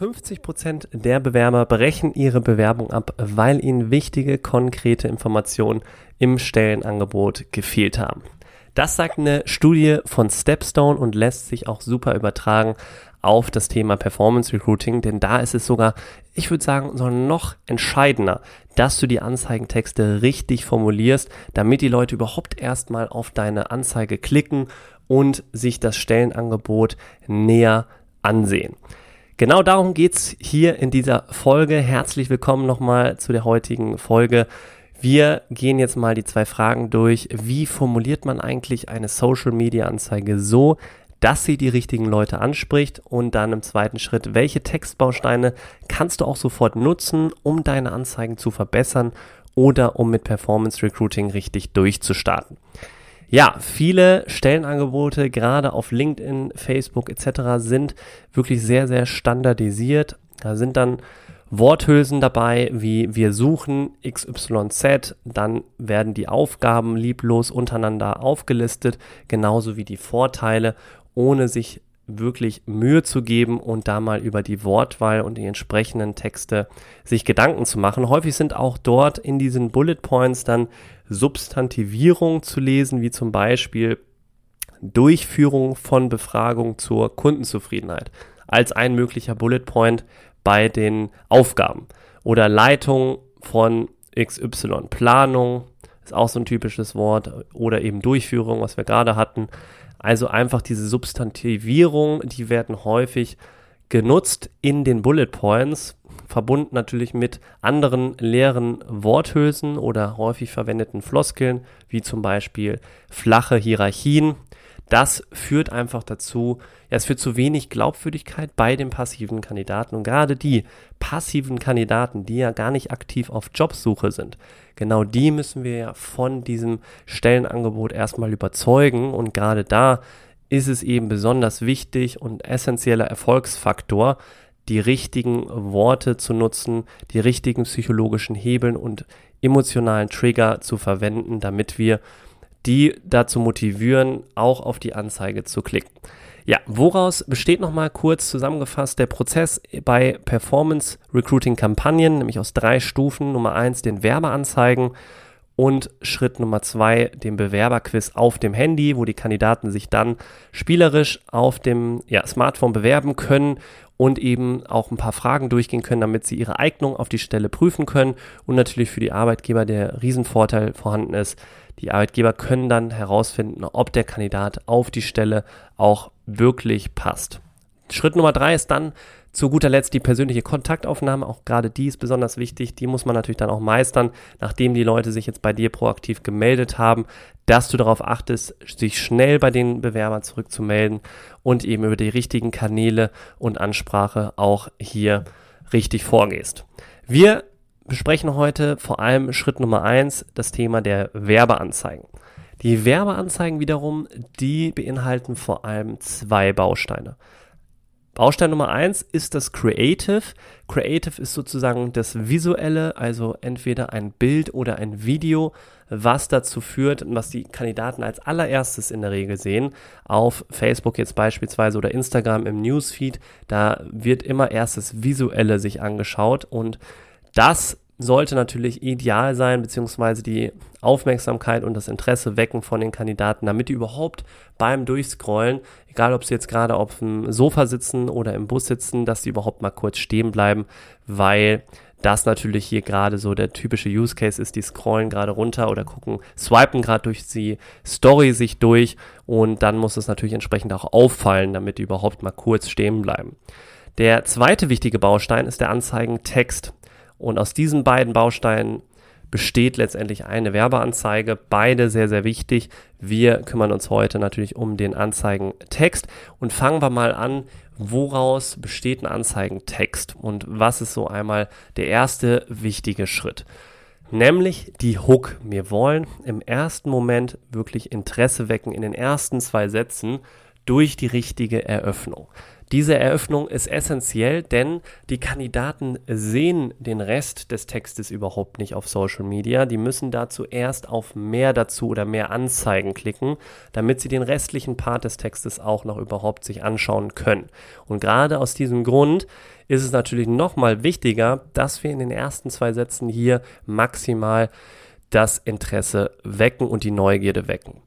50% der Bewerber brechen ihre Bewerbung ab, weil ihnen wichtige, konkrete Informationen im Stellenangebot gefehlt haben. Das sagt eine Studie von Stepstone und lässt sich auch super übertragen auf das Thema Performance Recruiting, denn da ist es sogar, ich würde sagen, noch entscheidender, dass du die Anzeigentexte richtig formulierst, damit die Leute überhaupt erstmal auf deine Anzeige klicken und sich das Stellenangebot näher ansehen. Genau darum geht's hier in dieser Folge. Herzlich willkommen nochmal zu der heutigen Folge. Wir gehen jetzt mal die zwei Fragen durch. Wie formuliert man eigentlich eine Social Media Anzeige so, dass sie die richtigen Leute anspricht? Und dann im zweiten Schritt, welche Textbausteine kannst du auch sofort nutzen, um deine Anzeigen zu verbessern oder um mit Performance Recruiting richtig durchzustarten? Ja, viele Stellenangebote, gerade auf LinkedIn, Facebook etc., sind wirklich sehr, sehr standardisiert. Da sind dann Worthülsen dabei, wie wir suchen XYZ, dann werden die Aufgaben lieblos untereinander aufgelistet, genauso wie die Vorteile, ohne sich wirklich Mühe zu geben und da mal über die Wortwahl und die entsprechenden Texte sich Gedanken zu machen. Häufig sind auch dort in diesen Bullet Points dann Substantivierung zu lesen, wie zum Beispiel Durchführung von Befragung zur Kundenzufriedenheit als ein möglicher Bullet Point bei den Aufgaben oder Leitung von XY, Planung ist auch so ein typisches Wort oder eben Durchführung, was wir gerade hatten. Also einfach diese Substantivierung, die werden häufig genutzt in den Bullet Points, verbunden natürlich mit anderen leeren Worthülsen oder häufig verwendeten Floskeln, wie zum Beispiel flache Hierarchien. Das führt einfach dazu, ja, es führt zu wenig Glaubwürdigkeit bei den passiven Kandidaten. Und gerade die passiven Kandidaten, die ja gar nicht aktiv auf Jobsuche sind, genau die müssen wir ja von diesem Stellenangebot erstmal überzeugen. Und gerade da ist es eben besonders wichtig und essentieller Erfolgsfaktor, die richtigen Worte zu nutzen, die richtigen psychologischen Hebeln und emotionalen Trigger zu verwenden, damit wir die dazu motivieren, auch auf die Anzeige zu klicken. Ja, woraus besteht nochmal kurz zusammengefasst der Prozess bei Performance Recruiting Kampagnen, nämlich aus drei Stufen. Nummer eins den Werbeanzeigen und Schritt Nummer zwei den Bewerberquiz auf dem Handy, wo die Kandidaten sich dann spielerisch auf dem ja, Smartphone bewerben können und eben auch ein paar Fragen durchgehen können, damit sie ihre Eignung auf die Stelle prüfen können und natürlich für die Arbeitgeber der Riesenvorteil vorhanden ist. Die Arbeitgeber können dann herausfinden, ob der Kandidat auf die Stelle auch wirklich passt. Schritt Nummer drei ist dann zu guter Letzt die persönliche Kontaktaufnahme, auch gerade die ist besonders wichtig. Die muss man natürlich dann auch meistern, nachdem die Leute sich jetzt bei dir proaktiv gemeldet haben, dass du darauf achtest, sich schnell bei den Bewerbern zurückzumelden und eben über die richtigen Kanäle und Ansprache auch hier richtig vorgehst. Wir besprechen heute vor allem Schritt Nummer eins, das Thema der Werbeanzeigen. Die Werbeanzeigen wiederum, die beinhalten vor allem zwei Bausteine. Baustein Nummer eins ist das Creative. Creative ist sozusagen das Visuelle, also entweder ein Bild oder ein Video, was dazu führt, was die Kandidaten als allererstes in der Regel sehen. Auf Facebook jetzt beispielsweise oder Instagram im Newsfeed, da wird immer erst das Visuelle sich angeschaut und das sollte natürlich ideal sein, beziehungsweise die Aufmerksamkeit und das Interesse wecken von den Kandidaten, damit die überhaupt beim Durchscrollen, egal ob sie jetzt gerade auf dem Sofa sitzen oder im Bus sitzen, dass sie überhaupt mal kurz stehen bleiben, weil das natürlich hier gerade so der typische Use Case ist, die scrollen gerade runter oder gucken, swipen gerade durch die Story sich durch und dann muss es natürlich entsprechend auch auffallen, damit die überhaupt mal kurz stehen bleiben. Der zweite wichtige Baustein ist der Anzeigentext. Und aus diesen beiden Bausteinen besteht letztendlich eine Werbeanzeige. Beide sehr, sehr wichtig. Wir kümmern uns heute natürlich um den Anzeigentext und fangen wir mal an, woraus besteht ein Anzeigentext und was ist so einmal der erste wichtige Schritt. nämlich die Hook. Wir wollen im ersten Moment wirklich Interesse wecken in den ersten zwei Sätzen durch die richtige Eröffnung. Diese Eröffnung ist essentiell, denn die Kandidaten sehen den Rest des Textes überhaupt nicht auf Social Media. Die müssen dazu erst auf mehr dazu oder mehr Anzeigen klicken, damit sie den restlichen Part des Textes auch noch überhaupt sich anschauen können. Und gerade aus diesem Grund ist es natürlich nochmal wichtiger, dass wir in den ersten zwei Sätzen hier maximal das Interesse wecken und die Neugierde wecken.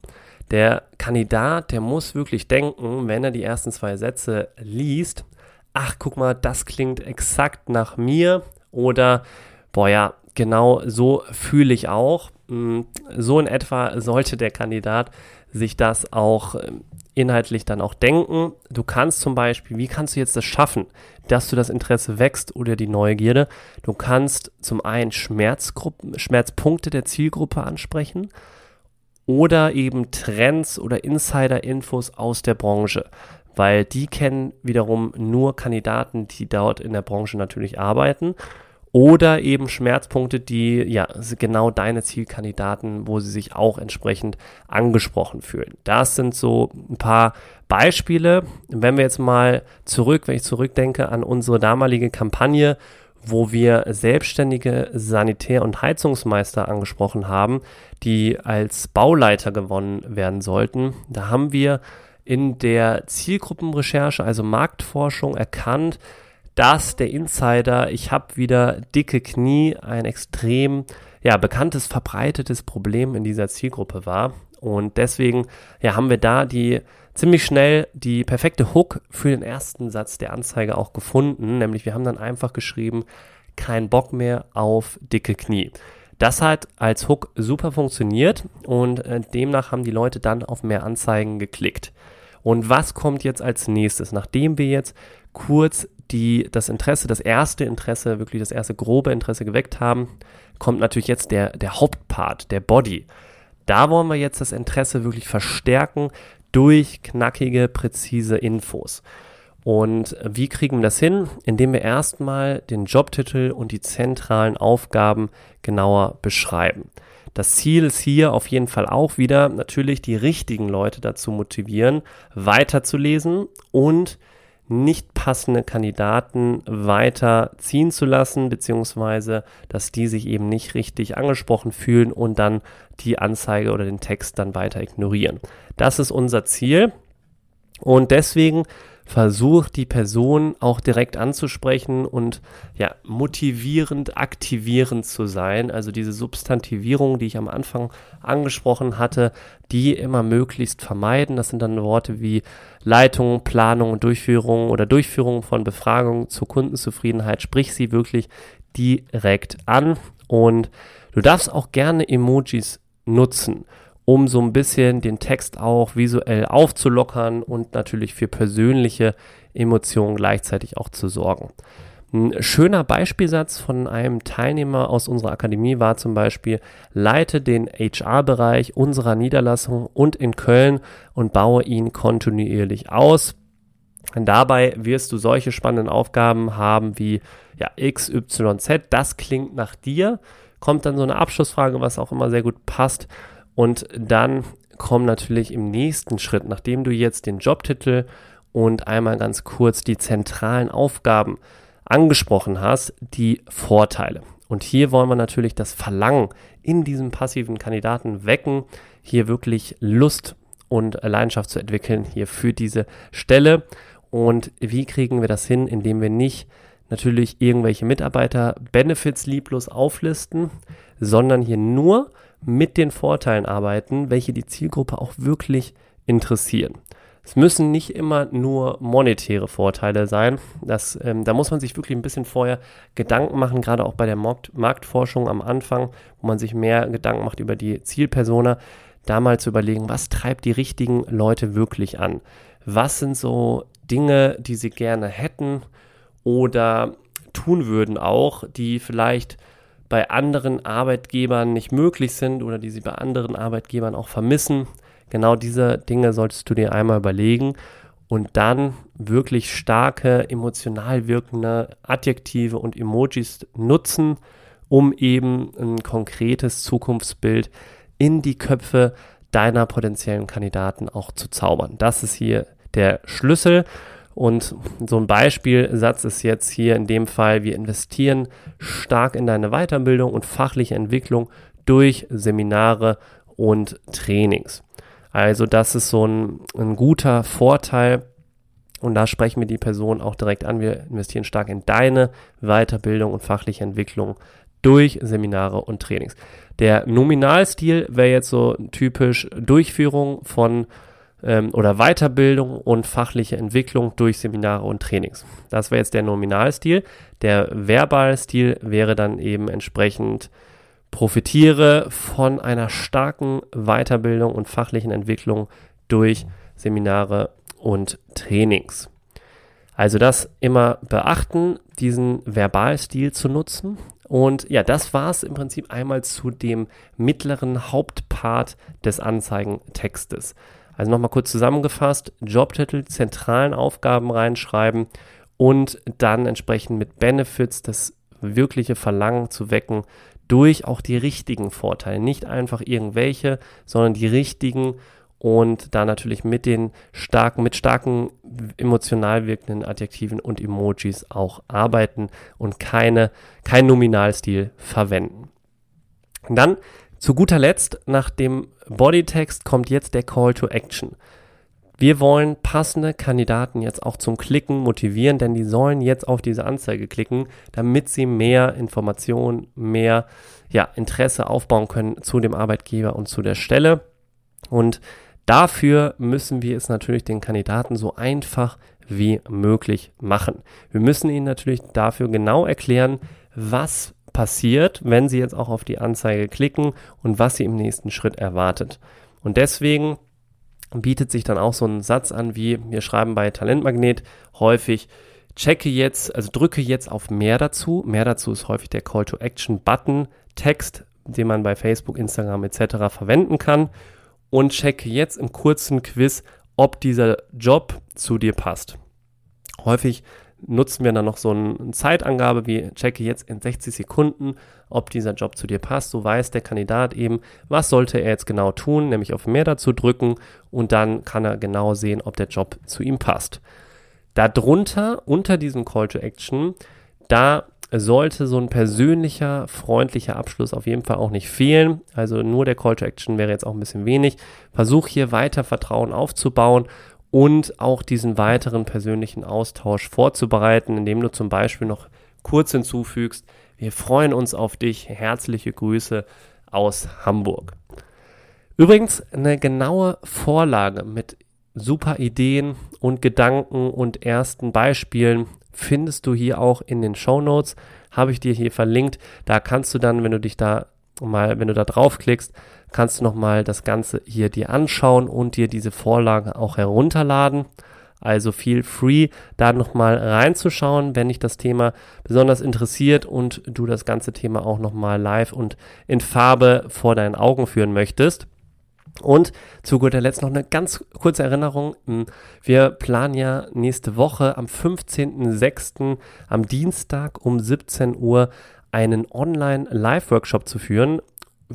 Der Kandidat, der muss wirklich denken, wenn er die ersten zwei Sätze liest, ach, guck mal, das klingt exakt nach mir oder, boah ja, genau so fühle ich auch. Hm, so in etwa sollte der Kandidat sich das auch ähm, inhaltlich dann auch denken. Du kannst zum Beispiel, wie kannst du jetzt das schaffen, dass du das Interesse wächst oder die Neugierde? Du kannst zum einen Schmerzgruppen, Schmerzpunkte der Zielgruppe ansprechen oder eben Trends oder Insider-Infos aus der Branche, weil die kennen wiederum nur Kandidaten, die dort in der Branche natürlich arbeiten oder eben Schmerzpunkte, die ja genau deine Zielkandidaten, wo sie sich auch entsprechend angesprochen fühlen. Das sind so ein paar Beispiele. Wenn wir jetzt mal zurück, wenn ich zurückdenke an unsere damalige Kampagne, wo wir selbstständige Sanitär- und Heizungsmeister angesprochen haben, die als Bauleiter gewonnen werden sollten. Da haben wir in der Zielgruppenrecherche, also Marktforschung, erkannt, dass der Insider, ich habe wieder dicke Knie, ein extrem ja, bekanntes, verbreitetes Problem in dieser Zielgruppe war. Und deswegen ja, haben wir da die ziemlich schnell die perfekte Hook für den ersten Satz der Anzeige auch gefunden. Nämlich wir haben dann einfach geschrieben, kein Bock mehr auf dicke Knie. Das hat als Hook super funktioniert und äh, demnach haben die Leute dann auf mehr Anzeigen geklickt. Und was kommt jetzt als nächstes? Nachdem wir jetzt kurz die, das Interesse, das erste Interesse, wirklich das erste grobe Interesse geweckt haben, kommt natürlich jetzt der, der Hauptpart, der Body. Da wollen wir jetzt das Interesse wirklich verstärken durch knackige, präzise Infos. Und wie kriegen wir das hin? Indem wir erstmal den Jobtitel und die zentralen Aufgaben genauer beschreiben. Das Ziel ist hier auf jeden Fall auch wieder natürlich die richtigen Leute dazu motivieren, weiterzulesen und nicht passende Kandidaten weiter ziehen zu lassen, beziehungsweise dass die sich eben nicht richtig angesprochen fühlen und dann die Anzeige oder den Text dann weiter ignorieren. Das ist unser Ziel und deswegen versucht die Person auch direkt anzusprechen und ja, motivierend, aktivierend zu sein. Also diese Substantivierung, die ich am Anfang angesprochen hatte, die immer möglichst vermeiden. Das sind dann Worte wie Leitung, Planung, Durchführung oder Durchführung von Befragungen zur Kundenzufriedenheit. Sprich sie wirklich direkt an und du darfst auch gerne Emojis nutzen um so ein bisschen den Text auch visuell aufzulockern und natürlich für persönliche Emotionen gleichzeitig auch zu sorgen. Ein schöner Beispielsatz von einem Teilnehmer aus unserer Akademie war zum Beispiel, leite den HR-Bereich unserer Niederlassung und in Köln und baue ihn kontinuierlich aus. Dabei wirst du solche spannenden Aufgaben haben wie ja, X, Y, Z. Das klingt nach dir. Kommt dann so eine Abschlussfrage, was auch immer sehr gut passt. Und dann kommen natürlich im nächsten Schritt, nachdem du jetzt den Jobtitel und einmal ganz kurz die zentralen Aufgaben angesprochen hast, die Vorteile. Und hier wollen wir natürlich das Verlangen in diesem passiven Kandidaten wecken, hier wirklich Lust und Leidenschaft zu entwickeln, hier für diese Stelle. Und wie kriegen wir das hin, indem wir nicht natürlich irgendwelche Mitarbeiter-Benefits lieblos auflisten, sondern hier nur mit den Vorteilen arbeiten, welche die Zielgruppe auch wirklich interessieren. Es müssen nicht immer nur monetäre Vorteile sein. Das, ähm, da muss man sich wirklich ein bisschen vorher Gedanken machen, gerade auch bei der Markt Marktforschung am Anfang, wo man sich mehr Gedanken macht über die Zielpersona, da mal zu überlegen, was treibt die richtigen Leute wirklich an? Was sind so Dinge, die sie gerne hätten oder tun würden auch, die vielleicht bei anderen Arbeitgebern nicht möglich sind oder die sie bei anderen Arbeitgebern auch vermissen. Genau diese Dinge solltest du dir einmal überlegen und dann wirklich starke, emotional wirkende Adjektive und Emojis nutzen, um eben ein konkretes Zukunftsbild in die Köpfe deiner potenziellen Kandidaten auch zu zaubern. Das ist hier der Schlüssel. Und so ein Beispielsatz ist jetzt hier in dem Fall, wir investieren stark in deine Weiterbildung und fachliche Entwicklung durch Seminare und Trainings. Also das ist so ein, ein guter Vorteil. Und da sprechen wir die Person auch direkt an. Wir investieren stark in deine Weiterbildung und fachliche Entwicklung durch Seminare und Trainings. Der Nominalstil wäre jetzt so typisch Durchführung von ähm, oder Weiterbildung und fachliche Entwicklung durch Seminare und Trainings. Das wäre jetzt der Nominalstil. Der Verbalstil wäre dann eben entsprechend profitiere von einer starken Weiterbildung und fachlichen Entwicklung durch Seminare und Trainings. Also das immer beachten, diesen Verbalstil zu nutzen. Und ja, das war es im Prinzip einmal zu dem mittleren Hauptpart des Anzeigentextes. Also nochmal kurz zusammengefasst, Jobtitel, zentralen Aufgaben reinschreiben und dann entsprechend mit Benefits das wirkliche Verlangen zu wecken durch auch die richtigen Vorteile. Nicht einfach irgendwelche, sondern die richtigen und da natürlich mit den starken, mit starken emotional wirkenden Adjektiven und Emojis auch arbeiten und keine, kein Nominalstil verwenden. Und dann zu guter Letzt, nach dem Bodytext kommt jetzt der Call to Action. Wir wollen passende Kandidaten jetzt auch zum Klicken motivieren, denn die sollen jetzt auf diese Anzeige klicken, damit sie mehr Informationen, mehr ja, Interesse aufbauen können zu dem Arbeitgeber und zu der Stelle. Und dafür müssen wir es natürlich den Kandidaten so einfach wie möglich machen. Wir müssen ihnen natürlich dafür genau erklären, was passiert, wenn Sie jetzt auch auf die Anzeige klicken und was Sie im nächsten Schritt erwartet. Und deswegen bietet sich dann auch so ein Satz an, wie wir schreiben bei Talentmagnet häufig, checke jetzt, also drücke jetzt auf mehr dazu. Mehr dazu ist häufig der Call to Action Button, Text, den man bei Facebook, Instagram etc. verwenden kann. Und checke jetzt im kurzen Quiz, ob dieser Job zu dir passt. Häufig nutzen wir dann noch so eine Zeitangabe wie checke jetzt in 60 Sekunden, ob dieser Job zu dir passt. So weiß der Kandidat eben, was sollte er jetzt genau tun, nämlich auf mehr dazu drücken und dann kann er genau sehen, ob der Job zu ihm passt. Darunter, unter diesem Call to Action, da sollte so ein persönlicher, freundlicher Abschluss auf jeden Fall auch nicht fehlen. Also nur der Call to Action wäre jetzt auch ein bisschen wenig. Versuch hier weiter Vertrauen aufzubauen und auch diesen weiteren persönlichen Austausch vorzubereiten, indem du zum Beispiel noch kurz hinzufügst, wir freuen uns auf dich, herzliche Grüße aus Hamburg. Übrigens eine genaue Vorlage mit super Ideen und Gedanken und ersten Beispielen findest du hier auch in den Show Notes. Habe ich dir hier verlinkt. Da kannst du dann, wenn du dich da mal, wenn du da draufklickst, kannst du nochmal das Ganze hier dir anschauen und dir diese Vorlage auch herunterladen. Also feel free, da nochmal reinzuschauen, wenn dich das Thema besonders interessiert und du das ganze Thema auch nochmal live und in Farbe vor deinen Augen führen möchtest. Und zu guter Letzt noch eine ganz kurze Erinnerung. Wir planen ja nächste Woche am 15.06. am Dienstag um 17 Uhr einen Online-Live-Workshop zu führen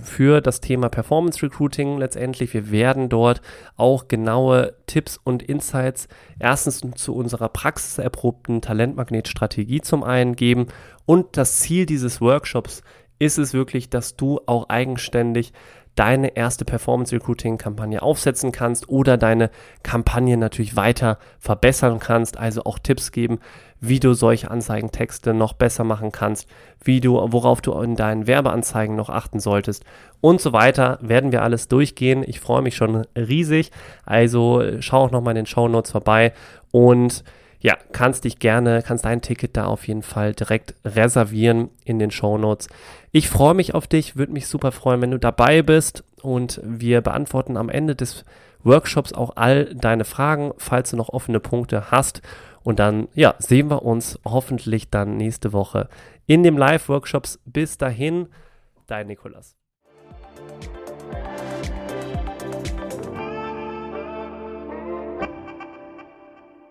für das Thema Performance Recruiting letztendlich. Wir werden dort auch genaue Tipps und Insights erstens zu unserer praxiserprobten Talentmagnet-Strategie zum einen geben und das Ziel dieses Workshops ist es wirklich, dass du auch eigenständig deine erste Performance Recruiting Kampagne aufsetzen kannst oder deine Kampagne natürlich weiter verbessern kannst, also auch Tipps geben, wie du solche Anzeigentexte noch besser machen kannst, wie du, worauf du in deinen Werbeanzeigen noch achten solltest und so weiter, werden wir alles durchgehen. Ich freue mich schon riesig. Also schau auch nochmal in den Show Notes vorbei und ja, kannst dich gerne, kannst dein Ticket da auf jeden Fall direkt reservieren in den Show Notes. Ich freue mich auf dich, würde mich super freuen, wenn du dabei bist und wir beantworten am Ende des Workshops auch all deine Fragen, falls du noch offene Punkte hast. Und dann, ja, sehen wir uns hoffentlich dann nächste Woche in dem Live-Workshops. Bis dahin, dein Nikolas.